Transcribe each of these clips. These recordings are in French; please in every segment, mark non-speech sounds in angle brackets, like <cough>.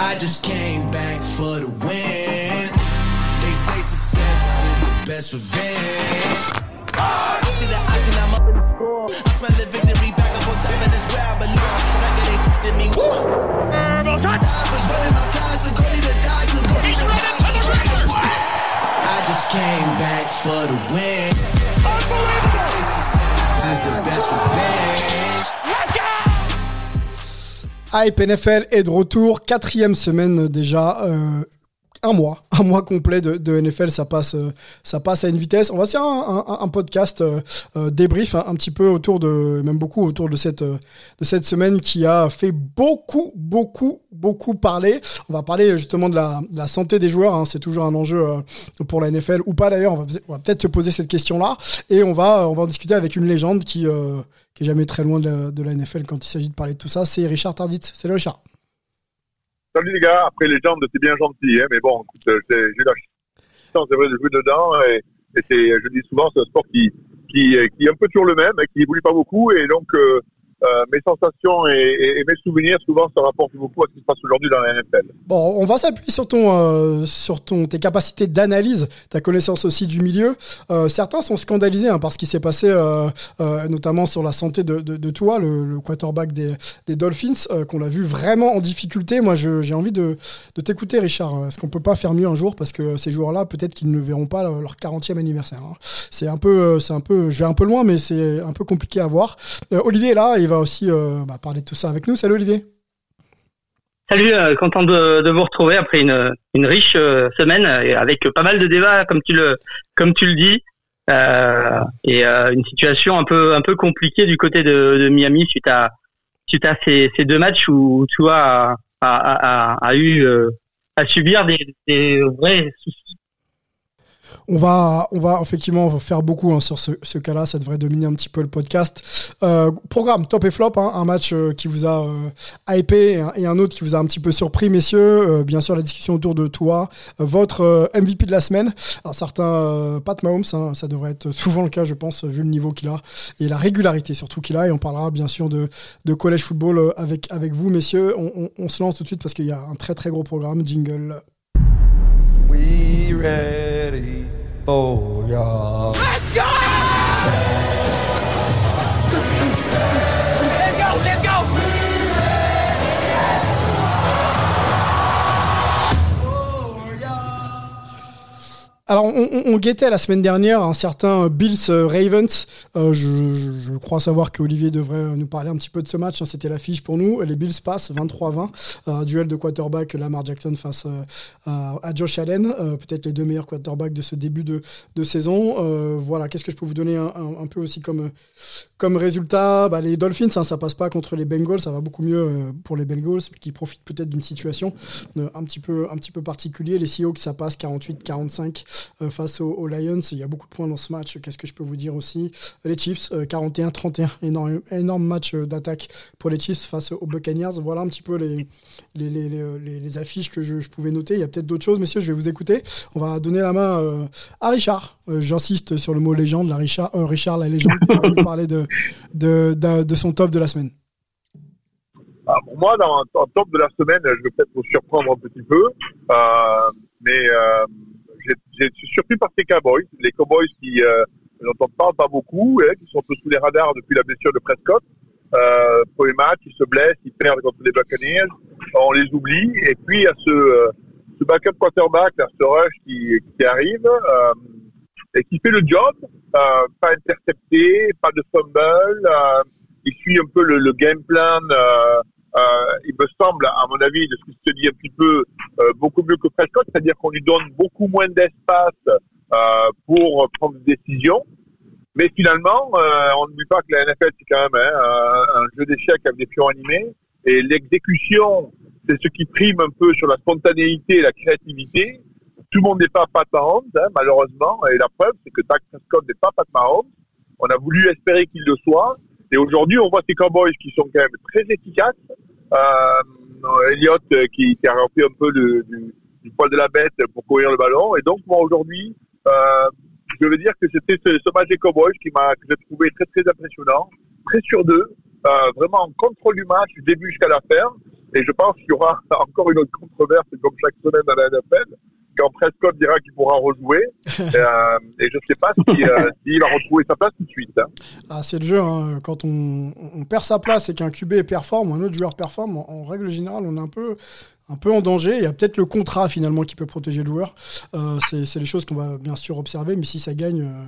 I just came back for the win. They say success is the best revenge. I see the option, I'm up in the score. I smell the victory back up on top, and it's where I belong. Back at they me. I was running my class, the goalie to die, the goalie to die, the goalie to die. I just came back for the win. They say success is the best revenge. Hype NFL est de retour, quatrième semaine déjà, euh, un mois, un mois complet de, de NFL, ça passe, euh, ça passe à une vitesse. On va faire un, podcast euh, euh, débrief un, un, petit peu autour de, même beaucoup autour de cette, de cette semaine qui a fait beaucoup, beaucoup, beaucoup parler. On va parler justement de la, santé des joueurs. Hein. C'est toujours un enjeu euh, pour la NFL ou pas d'ailleurs. On va, peut-être se poser cette question-là et on va, on va en discuter avec une légende qui, euh, qui est jamais très loin de la, NFL quand il s'agit de parler de tout ça. C'est Richard Tardit. Salut Richard. Salut les gars, après jambes, c'est bien gentil, hein, mais bon, écoute, euh, j'ai la chance, de jouer dedans, et, et je dis souvent, c'est un sport qui, qui, est un peu toujours le même, qui évolue pas beaucoup, et donc euh, euh, mes sensations et, mes souvenirs souvent se rapportent beaucoup à ce qui se passe aujourd'hui dans la NFL. Bon, on va s'appuyer sur ton, euh, sur ton, tes capacités d'analyse, ta connaissance aussi du milieu. Euh, certains sont scandalisés hein, par ce qui s'est passé, notamment sur la santé de, toi, le, quarterback des, Dolphins, qu'on l'a vu vraiment en difficulté. Moi, j'ai envie de, de t'écouter, Richard. Est-ce qu'on peut pas faire mieux un jour? Parce que ces joueurs-là, peut-être qu'ils ne verront pas leur 40e anniversaire. Hein. C'est un peu, c'est un peu, je vais un peu loin, mais c'est un peu compliqué à voir. Olivier est là. Et va aussi euh, bah, parler de tout ça avec nous. Salut Olivier. Salut, euh, content de, vous retrouver après une, riche euh, semaine et avec pas mal de débats comme tu le comme tu le dis et une situation un peu un peu compliquée du côté de, Miami suite à suite à ces, deux matchs où tu a, a, eu à subir des, des vrais on va, effectivement faire beaucoup hein, sur ce, cas-là. Ça devrait dominer un petit peu le podcast. Euh, programme top et flop, hein, un match euh, qui vous a euh, hypé et un, autre qui vous a un petit peu surpris, messieurs. Bien sûr, la discussion autour de toi, votre MVP de la semaine. Un certain Pat Mahomes, hein, ça devrait être souvent le cas, je pense, vu le niveau qu'il a et la régularité surtout qu'il a. Et on parlera bien sûr de, de college football avec, vous, messieurs. On se lance tout de suite parce qu'il y a un très très gros programme. Jingle. We ready for ya. Let's go! Alors, on, guettait la semaine dernière un certain Bills Ravens. Euh, je, crois savoir qu'Olivier devrait nous parler un petit peu de ce match. Hein, C'était l'affiche pour nous. Les Bills passent 23-20. Euh, duel de quarterback Lamar Jackson face euh, à Josh Allen. Euh, peut-être les deux meilleurs quarterbacks de ce début de, saison. Euh, voilà, qu'est-ce que je peux vous donner un, peu aussi comme, résultat? Bah, Les Dolphins, hein, ça passe pas contre les Bengals. Ça va beaucoup mieux euh, pour les Bengals qui profitent peut-être d'une situation un, petit peu, un petit peu particulier. Les Seahawks, ça passe 48-45 face aux, Lions. Il y a beaucoup de points dans ce match. Qu'est-ce que je peux vous dire aussi? Les Chiefs, 41-31, énorme, énorme match d'attaque pour les Chiefs face aux Buccaneers. Voilà un petit peu les, affiches que je, pouvais noter. Il y a peut-être d'autres choses, messieurs, je vais vous écouter. On va donner la main euh, à Richard. Euh, J'insiste sur le mot légende, la Richard, euh, Richard la légende, qui va nous parler de, de, son top de la semaine. Ah, pour moi, dans, dans top de la semaine, je vais peut-être vous surprendre un petit peu, mais j'ai surpris par ces Cowboys, les Cowboys qui euh, dont on ne parle pas beaucoup, hein, qui sont sous les radars depuis la blessure de Prescott. Euh, premier match, ils se blessent, ils perdent contre les Buccaneers, on les oublie, et puis il y a ce, euh, backup quarterback, là, ce rush qui, qui arrive euh, et qui fait le job, euh, pas intercepté, pas de fumble, il suit un peu le game plan. Il me semble, à mon avis, de ce qui se dit un petit peu, beaucoup mieux que Prescott, c'est-à-dire qu'on lui donne beaucoup moins d'espace pour prendre des décisions. Mais finalement, euh, on n'oublie pas que la NFL, c'est quand même hein, un, jeu d'échecs avec des pions animés. Et l'exécution, c'est ce qui prime un peu sur la spontanéité et la créativité. Tout le monde n'est pas Pat Mahomes, hein, malheureusement. Et la preuve, c'est que Dak Prescott n'est pas Pat Mahomes. On a voulu espérer qu'il le soit. Et aujourd'hui, on voit ces Cowboys qui sont quand même très efficaces. Euh, Elliott euh, qui, qui, a rempli un peu le, du, du poil de la bête pour courir le ballon. Et donc, moi, aujourd'hui, euh, je veux dire que c'était ce, ce, match des Cowboys qui m'a que j'ai trouvé très très impressionnant, très sur deux, euh, vraiment en contrôle du match du début jusqu'à la fin. Et je pense qu'il y aura <laughs> encore une autre controverse, comme chaque semaine dans la NFL, quand Prescott dira qu'il pourra rejouer. <laughs> euh, et je ne sais pas <laughs> s'il euh, si, va retrouver sa place tout de suite. Hein. Ah, c'est le jeu. Hein. Quand on, on, perd sa place et qu'un QB performe ou un autre joueur performe, en, en, règle générale, on est un peu, un peu en danger. Il y a peut-être le contrat finalement qui peut protéger le joueur. Euh, c'est les choses qu'on va bien sûr observer. Mais si ça gagne, euh,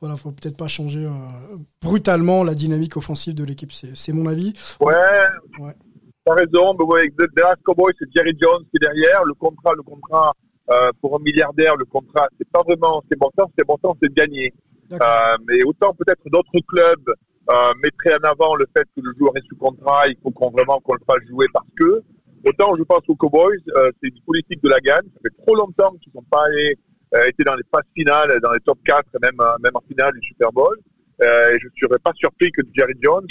voilà, faut peut-être pas changer euh, brutalement la dynamique offensive de l'équipe. C'est mon avis. Ouais. ouais. T'as raison, mais ouais, Dallas Cowboys, c'est Jerry Jones qui est derrière. Le contrat, le contrat, euh, pour un milliardaire, le contrat, c'est pas vraiment, c'est bon sens, c'est bon sens, c'est de gagner. Euh, mais autant peut-être d'autres clubs euh, mettraient en avant le fait que le joueur est sous contrat, il faut qu'on vraiment qu'on le fasse jouer parce que. Autant je pense aux Cowboys, euh, c'est une politique de la gagne. Ça fait trop longtemps qu'ils n'ont pas euh, été dans les phases finales, dans les top 4, même même en finale du Super Bowl. et je ne serais pas surpris que Jerry Jones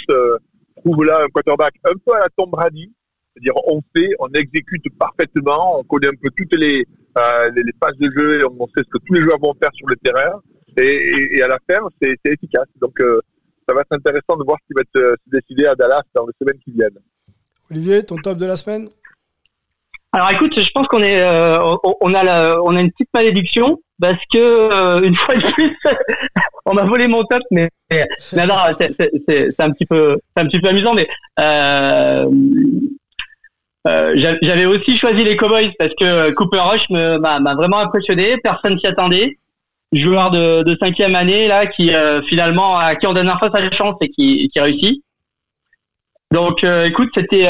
trouve là un quarterback un peu à la Tom Brady, c'est-à-dire on fait, on exécute parfaitement, on connaît un peu toutes les, euh, les, les, phases de jeu et on sait ce que tous les joueurs vont faire sur le terrain. Et, et, et à la fin, c'est efficace. Donc euh, ça va être intéressant de voir ce qui va être, euh, se décider à Dallas dans les semaines qui viennent. Olivier, ton top de la semaine? Alors écoute, je pense qu'on est, euh, on, a la, on a une petite malédiction parce que euh, une fois de plus, <laughs> on m'a volé mon top, mais, mais non, c'est un petit peu, c'est un petit peu amusant, mais euh, euh, j'avais aussi choisi les Cowboys parce que Cooper Rush m'a vraiment impressionné. Personne s'y attendait. Joueur de, de cinquième année là, qui euh, finalement à qui on donne un fois sa chance et qui, qui réussit. Donc, euh, écoute, c'était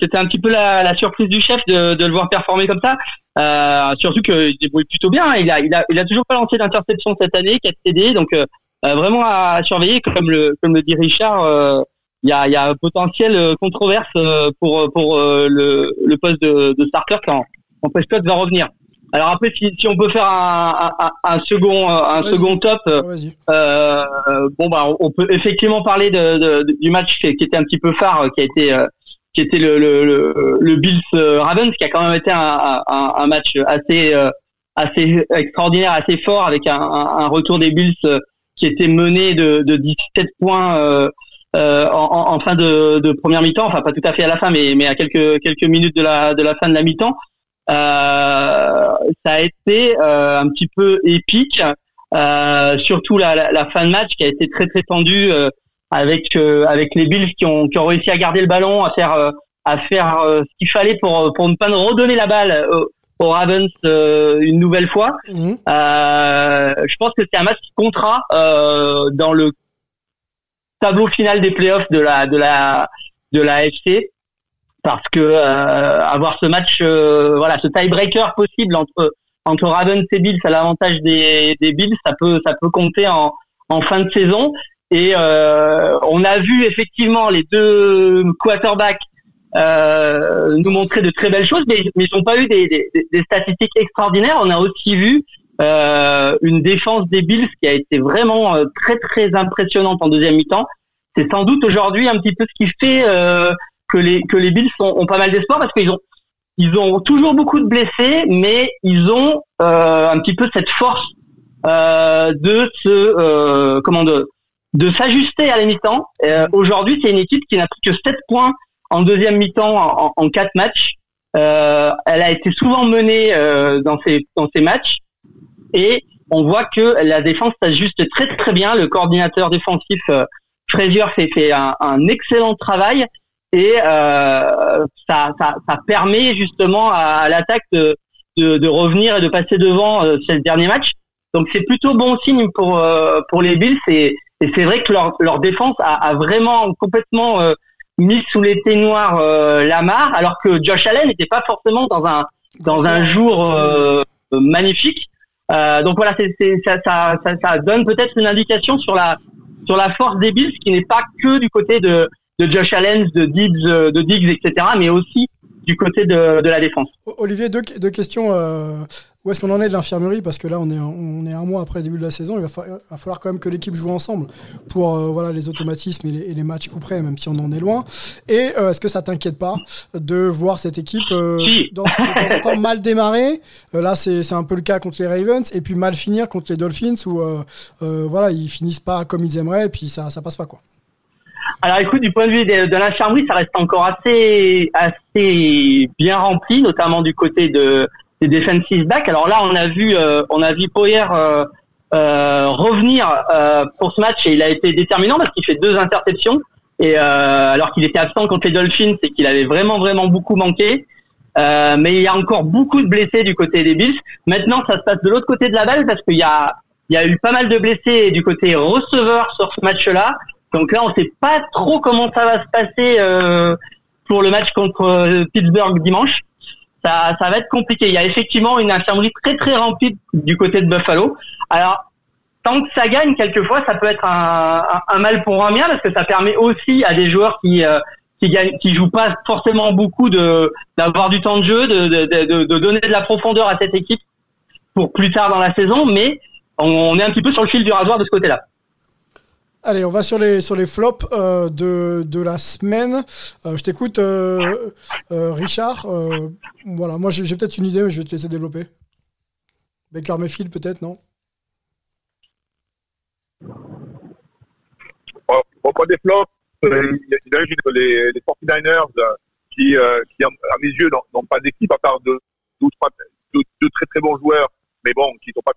c'était un petit peu la, la, surprise du chef de, de le voir performer comme ça. surtout qu'il débrouille plutôt bien. Il a il a il a toujours pas lancé d'interception cette année, 4 TD. Donc vraiment à, surveiller, comme le comme le dit Richard il y a, y a un potentiel euh, controverse euh, pour pour euh, le, le poste de, de starter quand, quand Prescott va revenir. Alors après, si, si on peut faire un, un, un second un second top, euh, bon bah on peut effectivement parler de, de, du match qui était un petit peu phare, qui a été qui était le, le, le, le Bills Ravens, qui a quand même été un, un, un match assez assez extraordinaire, assez fort, avec un, un, retour des Bills qui était mené de, de 17 points euh, euh, en, en, fin de, de première mi-temps, enfin pas tout à fait à la fin, mais, mais à quelques, quelques minutes de la, de la fin de la mi-temps. Euh, ça a été euh, un petit peu épique, euh, surtout la, la, la, fin de match qui a été très très tendue euh, avec avec les Bills qui ont, qui ont réussi à garder le ballon, à faire à faire ce qu'il fallait pour pour ne pas redonner la balle aux Ravens une nouvelle fois. Mmh. je pense que c'est un match qui comptera dans le tableau final des playoffs de la de la de la AFC parce que euh, avoir ce match euh, voilà ce tiebreaker possible entre entre Ravens et Bills à l'avantage des, des Bills ça peut ça peut compter en en fin de saison. Et euh, on a vu effectivement les deux quarterbacks nous montrer de très belles choses mais, mais ils n'ont pas eu des, des, statistiques extraordinaires. On a aussi vu euh, une défense des Bills qui a été vraiment euh, très très impressionnante en deuxième mi-temps. C'est sans doute aujourd'hui un petit peu ce qui fait euh, que les que les Bills ont, pas mal d'espoir parce qu'ils ont ils ont toujours beaucoup de blessés, mais ils ont un petit peu cette force de se comment de de s'ajuster à la mi-temps. aujourd'hui, c'est une équipe qui n'a pris que 7 points en deuxième mi-temps en, en 4 matchs. Euh, elle a été souvent menée euh, dans ces dans ces matchs et on voit que la défense s'ajuste très très bien. Le coordinateur défensif euh, Frazier fait, fait un, un, excellent travail et euh, ça, ça, ça, permet justement à, l'attaque de, de, de, revenir et de passer devant euh, ce dernier match. Donc c'est plutôt bon signe pour euh, pour les Bills et, et c'est vrai que leur, leur défense a, a vraiment complètement euh, mis sous les noirs euh, Lamar alors que Josh Allen n'était pas forcément dans un dans un jour magnifique euh, donc voilà, c'est, ça, ça, ça, donne peut-être une indication sur la sur la force des Bills, qui n'est pas que du côté de, de Josh Allen, de Diggs, de Diggs, etc., mais aussi du côté de, de la défense. Olivier, deux, deux questions. Euh, où est-ce qu'on en est de l'infirmerie Parce que là, on est, on est un mois après le début de la saison. Il va, falloir quand même que l'équipe joue ensemble pour euh, voilà, les automatismes et les, et les matchs couperés, même si on en est loin. Et euh, est-ce que ça t'inquiète pas de voir cette équipe euh, dans, de temps en temps mal démarrer Là, c'est un peu le cas contre les Ravens. Et puis mal finir contre les Dolphins où voilà, ils finissent pas comme ils aimeraient et puis ça, ça passe pas. quoi. Alors écoute, du point de vue de, de l'infirmerie, ça reste encore assez assez bien rempli, notamment du côté de des defensive backs. Alors là, on a vu euh, on a vu Poyer euh, euh, revenir pour ce match et il a été déterminant parce qu'il fait deux interceptions et alors qu'il était absent contre les Dolphins et qu'il avait vraiment vraiment beaucoup manqué. Euh, mais il y a encore beaucoup de blessés du côté des Bills. Maintenant, ça se passe de l'autre côté de la balle parce qu'il y a il y a eu pas mal de blessés du côté receveur sur ce match-là. Donc là, on sait pas trop comment ça va se passer euh, pour le match contre Pittsburgh dimanche. Ça, ça va être compliqué. Il y a effectivement une infirmerie très très remplie du côté de Buffalo. Alors, tant que ça gagne, quelquefois, ça peut être un, un, mal pour un bien parce que ça permet aussi à des joueurs qui euh, qui gagnent, qui jouent pas forcément beaucoup de d'avoir du temps de jeu, de, de, de, de donner de la profondeur à cette équipe pour plus tard dans la saison. Mais on est un petit peu sur le fil du rasoir de ce côté-là. Allez, on va sur les sur les flops euh, de, de la semaine. Euh, je t'écoute, euh, Richard. Voilà, moi j'ai peut-être une idée, mais je vais te laisser développer. Baker Mayfield, peut-être, non? Bon, bon, des flops. Il y a- les, les 49ers euh, qui, qui, à mes yeux, n'ont- pas d'équipe à part deux, deux, trois, deux très très bons joueurs, mais bon, qui n'ont pas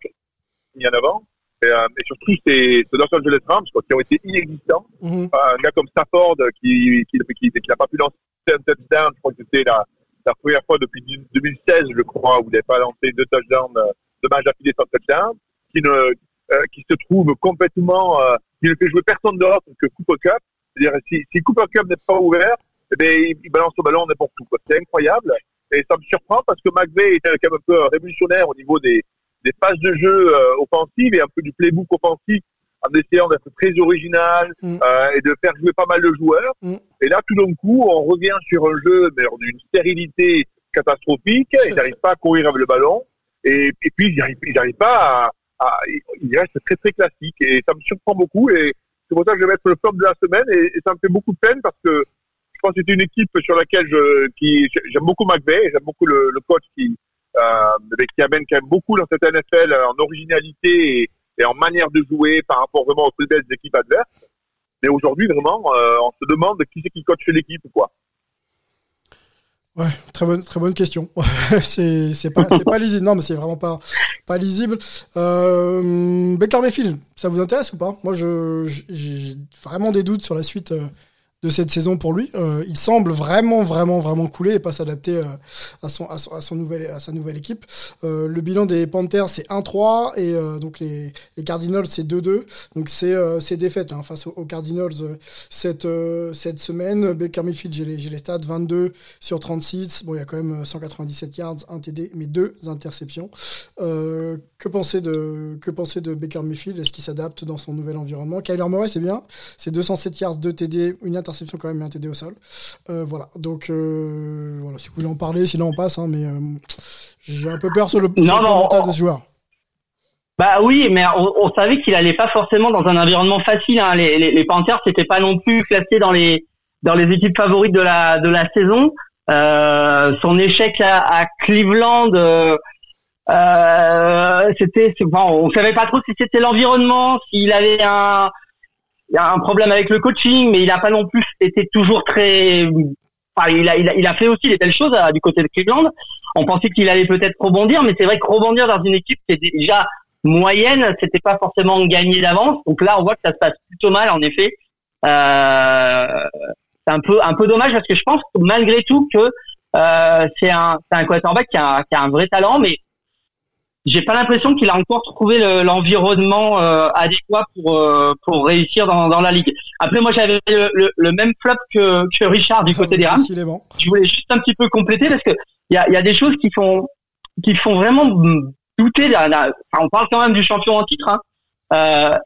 mis en avant. Et, euh, mais surtout, c'est c'est Los Angeles Rams quoi, qui ont été inexistants. Mhm. un gars comme Stafford euh, qui, qui, qui, qui n'a pas pu lancer un touchdown, je crois que c'était la, la première fois depuis 2016, je crois, où il n'avait pas lancé deux touchdowns, euh, deux matchs d'affilée sans touchdown, qui, ne, euh, qui se trouve complètement, euh, qui ne fait jouer personne d'autre que Cooper Cup. C'est-à-dire, si, si Cooper Cup n'est pas ouvert, eh bien, il, il balance le ballon n'importe où. C'est incroyable. Et ça me surprend parce que McVay était quand même un peu révolutionnaire au niveau des, des phases de jeu euh, offensives et un peu du playbook offensif en essayant d'être très original Mm. euh, et de faire jouer pas mal de joueurs. Mm. Et là, tout d'un coup, on revient sur un jeu d'une stérilité catastrophique. Ils n'arrivent pas à courir avec le ballon. Et, et puis, ils n'arrivent pas à, à... Ils restent très, très classiques. Et ça me surprend beaucoup. Et c'est pour ça que je vais mettre le flop de la semaine. Et, et ça me fait beaucoup de peine parce que je pense que c'est une équipe sur laquelle je, qui, j'aime beaucoup McVay. J'aime beaucoup le, le coach qui, euh, qui amène quand même beaucoup dans cette NFL en originalité et, en manière de jouer par rapport vraiment aux plus belles équipes adverses. Mais aujourd'hui, vraiment, euh, on se demande qui c'est qui coach l'équipe, quoi. Ouais, très bonne, très bonne question. <laughs> c'est c'est pas, c'est pas lisible. Non, mais c'est vraiment pas, pas lisible. Euh, Baker Mayfield, ça vous intéresse ou pas? Moi, je, j'ai vraiment des doutes sur la suite euh, de cette saison pour lui. Euh, il semble vraiment, vraiment, vraiment couler et pas s'adapter euh, à, sa nouvelle équipe. Euh, le bilan des Panthers, c'est 1-3 et donc les, Cardinals, c'est 2-2. Donc c'est défaite hein, face aux, Cardinals cette, semaine. Baker Mayfield, j'ai les, les stats 22 sur 36. Bon, il y a quand même 197 yards, 1 TD, mais deux interceptions. Que penser de, que penser de Baker Mayfield? Est-ce qu'il s'adapte dans son nouvel environnement? Kyler Murray, c'est bien. C'est 207 yards, 2 TD, une interception quand même et un TD au sol. Euh, voilà. Donc, euh, voilà. Si vous voulez en parler, sinon on passe. Hein, mais euh, j'ai un peu peur sur le, sur Non, le plan non, mental on- de ce joueur. Bah oui, mais on, on savait qu'il allait pas forcément dans un environnement facile. Hein. Les, les, les Panthers c'était pas non plus classés dans les dans les équipes favorites de la de la saison. Euh, son échec à, à Cleveland, euh, euh, c'était, bon, on savait pas trop si c'était l'environnement, s'il avait un un problème avec le coaching, mais il a pas non plus été toujours très. Enfin, il a, il a il a fait aussi des belles choses euh, du côté de Cleveland. On pensait qu'il allait peut-être rebondir, mais c'est vrai que rebondir dans une équipe qui déjà moyenne, c'était pas forcément gagné d'avance. Donc là, on voit que ça se passe plutôt mal, en effet. Euh, c'est un peu un peu dommage parce que je pense malgré tout que euh, c'est un c'est un quarterback qui a, qui a un vrai talent, mais j'ai pas l'impression qu'il a encore trouvé le- l'environnement euh, adéquat pour euh, pour réussir dans, dans la ligue. Après, moi, j'avais le, le, le même flop que, que Richard du côté des Rams je voulais juste un petit peu compléter parce que il y a, y a des choses qui font qui font vraiment douter. enfin, on parle quand même du champion en titre. Hein. Euh,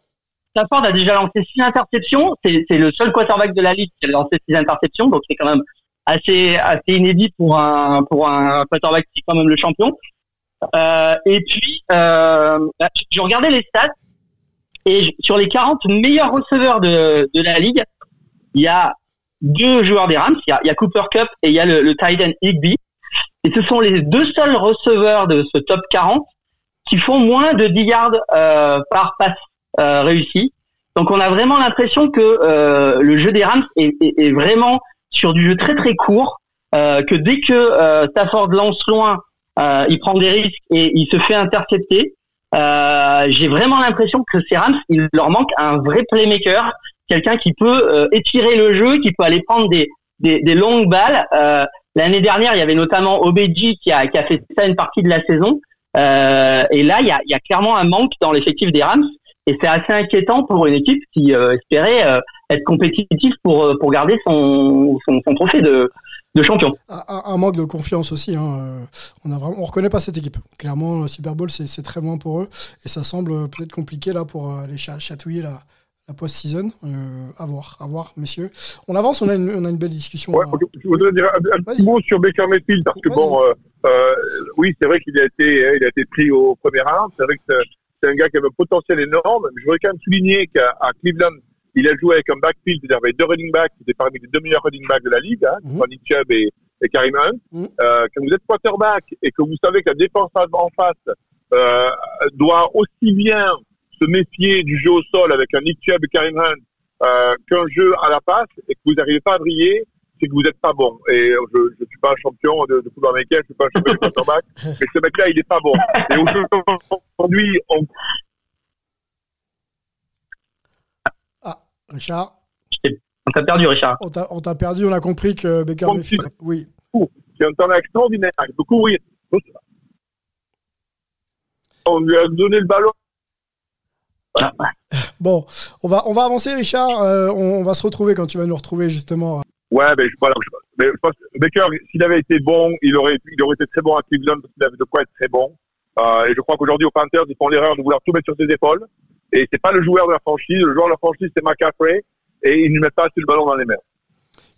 Stafford a déjà lancé six interceptions. C'est c'est le seul quarterback de la ligue qui a lancé six interceptions, donc c'est quand même assez assez inédit pour un pour un quarterback qui est quand même le champion. Euh, et puis, euh, je regardais les stats et je- sur les 40 meilleurs receveurs de, de la ligue, il y a deux joueurs des Rams. Il y a, il y a Cooper Cup et il y a le, le tight end Higby. Et ce sont les deux seuls receveurs de ce top 40 qui font moins de 10 yards euh, par passe euh, réussi. Donc on a vraiment l'impression que euh, le jeu des Rams est, est, est, vraiment sur du jeu très très court, euh, que dès que euh, Stafford lance loin, euh, il prend des risques et il se fait intercepter. Euh, J'ai vraiment l'impression que ces Rams, il leur manque un vrai playmaker, quelqu'un qui peut étirer le jeu, qui peut aller prendre des, des, des longues balles. L'année dernière, il y avait notamment Obeji qui a, qui a fait ça une partie de la saison. et là, il y a, il y a clairement un manque dans l'effectif des Rams. Et c'est assez inquiétant pour une équipe qui euh, espérait euh, être compétitive pour, euh, pour garder son, son, son trophée de, de champion. Un, un, manque de confiance aussi. Hein. On a vraiment, on reconnaît pas cette équipe. Clairement, le Super Bowl, c'est très loin pour eux. Et ça semble peut-être compliqué là pour aller chatouiller la, la post-season. Euh, à voir, à voir, messieurs. On avance, on a une, on a une belle discussion. Ouais, je voudrais dire un, un petit mot sur Baker Mayfield parce que bon, euh, euh, oui, c'est vrai qu'il a été, il a été pris au premier round. C'est vrai que c'est un gars qui avait un potentiel énorme. Mais je voudrais quand même souligner qu'à Cleveland, il a joué avec un backfield, c'est-à-dire avec deux running backs, qui étaient parmi les deux meilleurs running backs de la ligue, hein, mm -hmm. Nick Chubb et, et Karim Hunt. Mm -hmm. euh, quand vous êtes quarterback et que vous savez que la défense en face euh, doit aussi bien se méfier du jeu au sol avec un Nick Chubb et Karim Hunt euh, qu'un jeu à la passe et que vous n'arrivez pas à briller, c'est que vous n'êtes pas bon. Et je ne suis pas un champion de, de football américain, je ne suis pas un champion de quarterback, <laughs> mais ce mec-là, il n'est pas bon. Et aujourd'hui, on... Ah, Richard On t'a perdu, Richard. On t'a perdu, on a compris que Baker Mayfield... Oui. C'est un talent extraordinaire, il peut courir. On lui a donné le ballon. Bon, on va, on va avancer, Richard. Euh, on, on va se retrouver quand tu vas nous retrouver, justement. Ouais, mais, voilà, mais je pense que Baker, s'il avait été bon, il aurait, il aurait été très bon à Cleveland parce qu'il avait de quoi être très bon. Euh, et je crois qu'aujourd'hui, aux Panthers, ils font l'erreur de vouloir tout mettre sur ses épaules. Et c'est pas le joueur de la franchise. Le joueur de la franchise, c'est McCaffrey. Et ils ne mettent pas assez le ballon dans les mains.